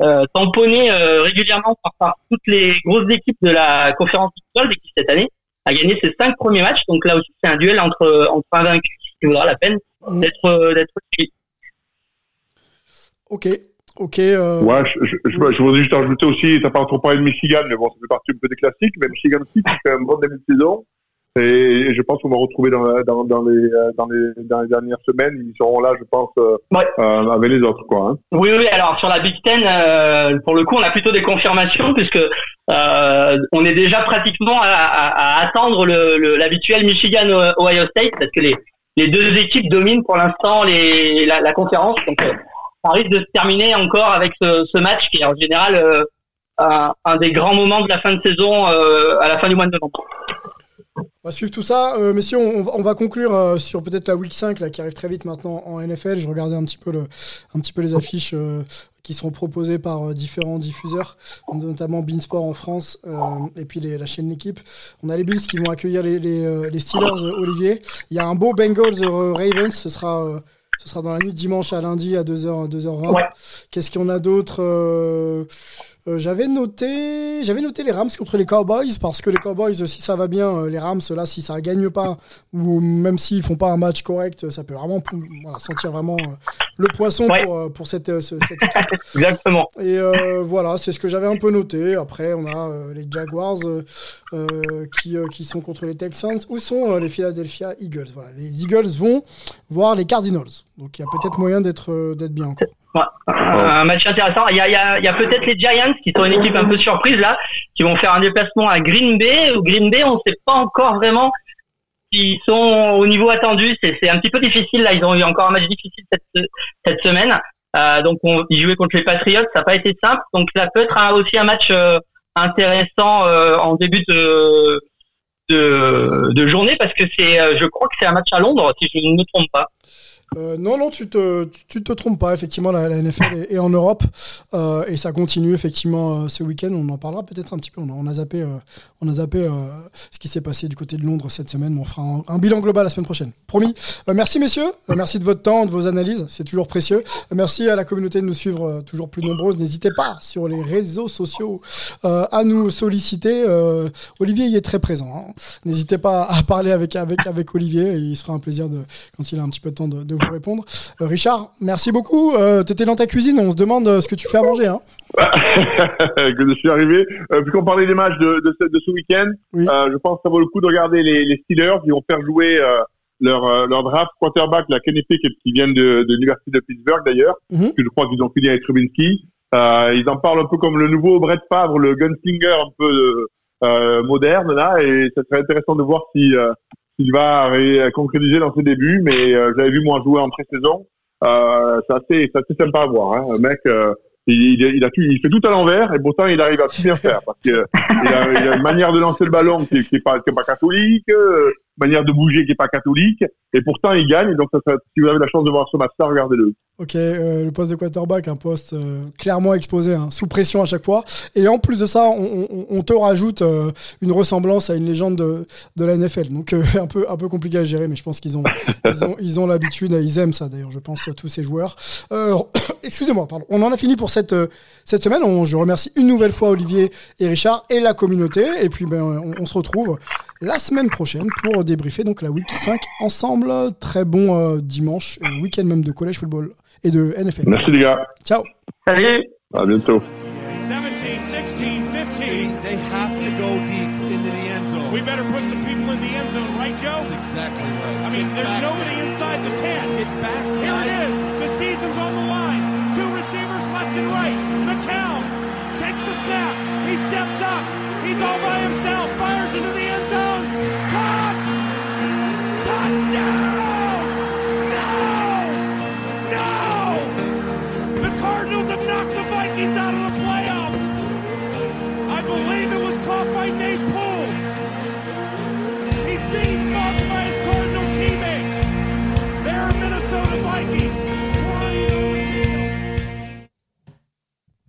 euh, tamponner euh, régulièrement par, par toutes les grosses équipes de la conférence 12 et qui cette année a gagné ses cinq premiers matchs. Donc là aussi, c'est un duel entre entre invaincus qui vaudra la peine Mm. d'être d'être suivi. Ok, ok. euh, Ouais, je, je, je, je voudrais juste ajouter aussi, t'as pas trop parlé de Michigan, mais bon, ça fait partie un peu des classiques, mais Michigan aussi qui fait un bon début de saison. Et je pense qu'on va retrouver dans, la- dans, dans, les, euh, dans, les, dans les dernières semaines, ils seront là, je pense, euh, Ouais. euh, avec les autres, quoi. Hein. Oui, oui. Alors sur la Big Ten, euh, pour le coup, on a plutôt des confirmations puisque euh, on est déjà pratiquement à, à- à attendre le- le- l'habituel Michigan euh, Ohio State parce que les, les deux équipes dominent pour l'instant les- la, la conférence. Donc ça risque de se terminer encore avec ce, ce match qui est en général un, un, des grands moments de la fin de saison à la fin du mois de novembre. On va suivre tout ça. Euh, messieurs, on, on, va conclure euh, sur peut-être la week 5 là, qui arrive très vite maintenant en NFL. Je regardais un petit peu, le, un petit peu les affiches euh, qui seront proposées par euh, différents diffuseurs, notamment Beansport en France et puis les, la chaîne L'équipe. On a les Bills qui vont accueillir les, les, les Steelers, Olivier. Il y a un beau Bengals Ravens. Ce sera, ce sera dans la nuit de dimanche à lundi à 2h, 2h20. Ouais. Qu'est-ce qu'on a d'autre euh, j'avais noté, j'avais noté les Rams contre les Cowboys parce que les Cowboys, si ça va bien, euh, les Rams là, si ça gagne pas ou même s'ils font pas un match correct, ça peut vraiment voilà, sentir vraiment euh, le poisson ouais. pour, pour cette, cette équipe. <laughs> Exactement. Et euh, voilà, c'est ce que j'avais un peu noté. Après, on a euh, les Jaguars qui, qui sont contre les Texans. Où sont les Philadelphia Eagles? Voilà, les Eagles vont voir les Cardinals. Donc il y a peut-être moyen d'être d'être bien encore. Ouais, un match intéressant. Il y a, il y a, il y a peut-être les Giants qui sont une équipe un peu surprise là, qui vont faire un déplacement à Green Bay. Ou Green Bay, on ne sait pas encore vraiment s'ils sont au niveau attendu. C'est un petit peu difficile là. Ils ont eu encore un match difficile cette, cette semaine. Euh, donc on, ils jouaient contre les Patriots, ça n'a pas été simple. Donc ça peut être un, aussi un match euh, intéressant euh, en début de, de, de journée parce que c'est, je crois que c'est un match à Londres si je ne me trompe pas. Euh, non, non, tu te, tu te trompes pas. Effectivement, la, NFL est, en Europe euh, et ça continue effectivement euh, ce week-end. On en parlera peut-être un petit peu. On a, zappé, euh, on a zappé euh, ce qui s'est passé du côté de Londres cette semaine. On fera un, bilan global la semaine prochaine. Promis. Euh, merci messieurs. merci de votre temps, de vos analyses. C'est toujours précieux. merci à la communauté de nous suivre toujours plus nombreuses. N'hésitez pas sur les réseaux sociaux à nous solliciter. Olivier y est très présent. Hein. N'hésitez pas à parler avec avec avec Olivier. Il sera un plaisir de quand il a un petit peu de temps de, de répondre. Euh, Richard, merci beaucoup. Euh, tu étais dans ta cuisine, on se demande ce que tu fais à manger. Hein. <laughs> je suis arrivé. Euh, Puisqu'on parlait des matchs de, de, de ce week-end, oui. je pense que ça vaut le coup de regarder les, les Steelers. Ils vont faire jouer leur, leur draft quarterback, la Kenny Pickett, qui vient de, de l'Université de Pittsburgh d'ailleurs. Mm -hmm. Je crois qu'ils ont fini avec Trubinsky. ils en parlent un peu comme le nouveau Brett Favre, le gunslinger un peu moderne là. Et ça serait intéressant de voir si il va concrétiser dans ses débuts, mais euh, j'avais vu moi jouer en pré-saison. Euh, c'est assez, assez sympa à voir. Hein. Un mec, euh, il, il, il, a tout, il fait tout à l'envers et pourtant il arrive à tout bien faire parce que <laughs> il a, il a une manière de lancer le ballon qui, qui pas, qui est pas catholique, manière de bouger qui est pas catholique et pourtant il gagne. Donc ça, ça, si vous avez la chance de voir ce match-là, regardez-le. Ok, euh, le poste de quarterback, un poste euh, clairement exposé, hein, sous pression à chaque fois. Et en plus de ça, on, on, on te rajoute euh, une ressemblance à une légende de, de la NFL. Donc <laughs> un peu un peu compliqué à gérer, mais je pense qu'ils ont <laughs> ils ont ils ont l'habitude, ils aiment ça d'ailleurs. Je pense à tous ces joueurs. <coughs> Excusez-moi, pardon. On en a fini pour cette cette semaine. On, je remercie une nouvelle fois Olivier et Richard et la communauté. Et puis ben on, on se retrouve la semaine prochaine pour débriefer donc la week 5 ensemble. Très bon dimanche, week-end même de collège football et de NFL. Merci les gars. Ciao. Salut. À bientôt.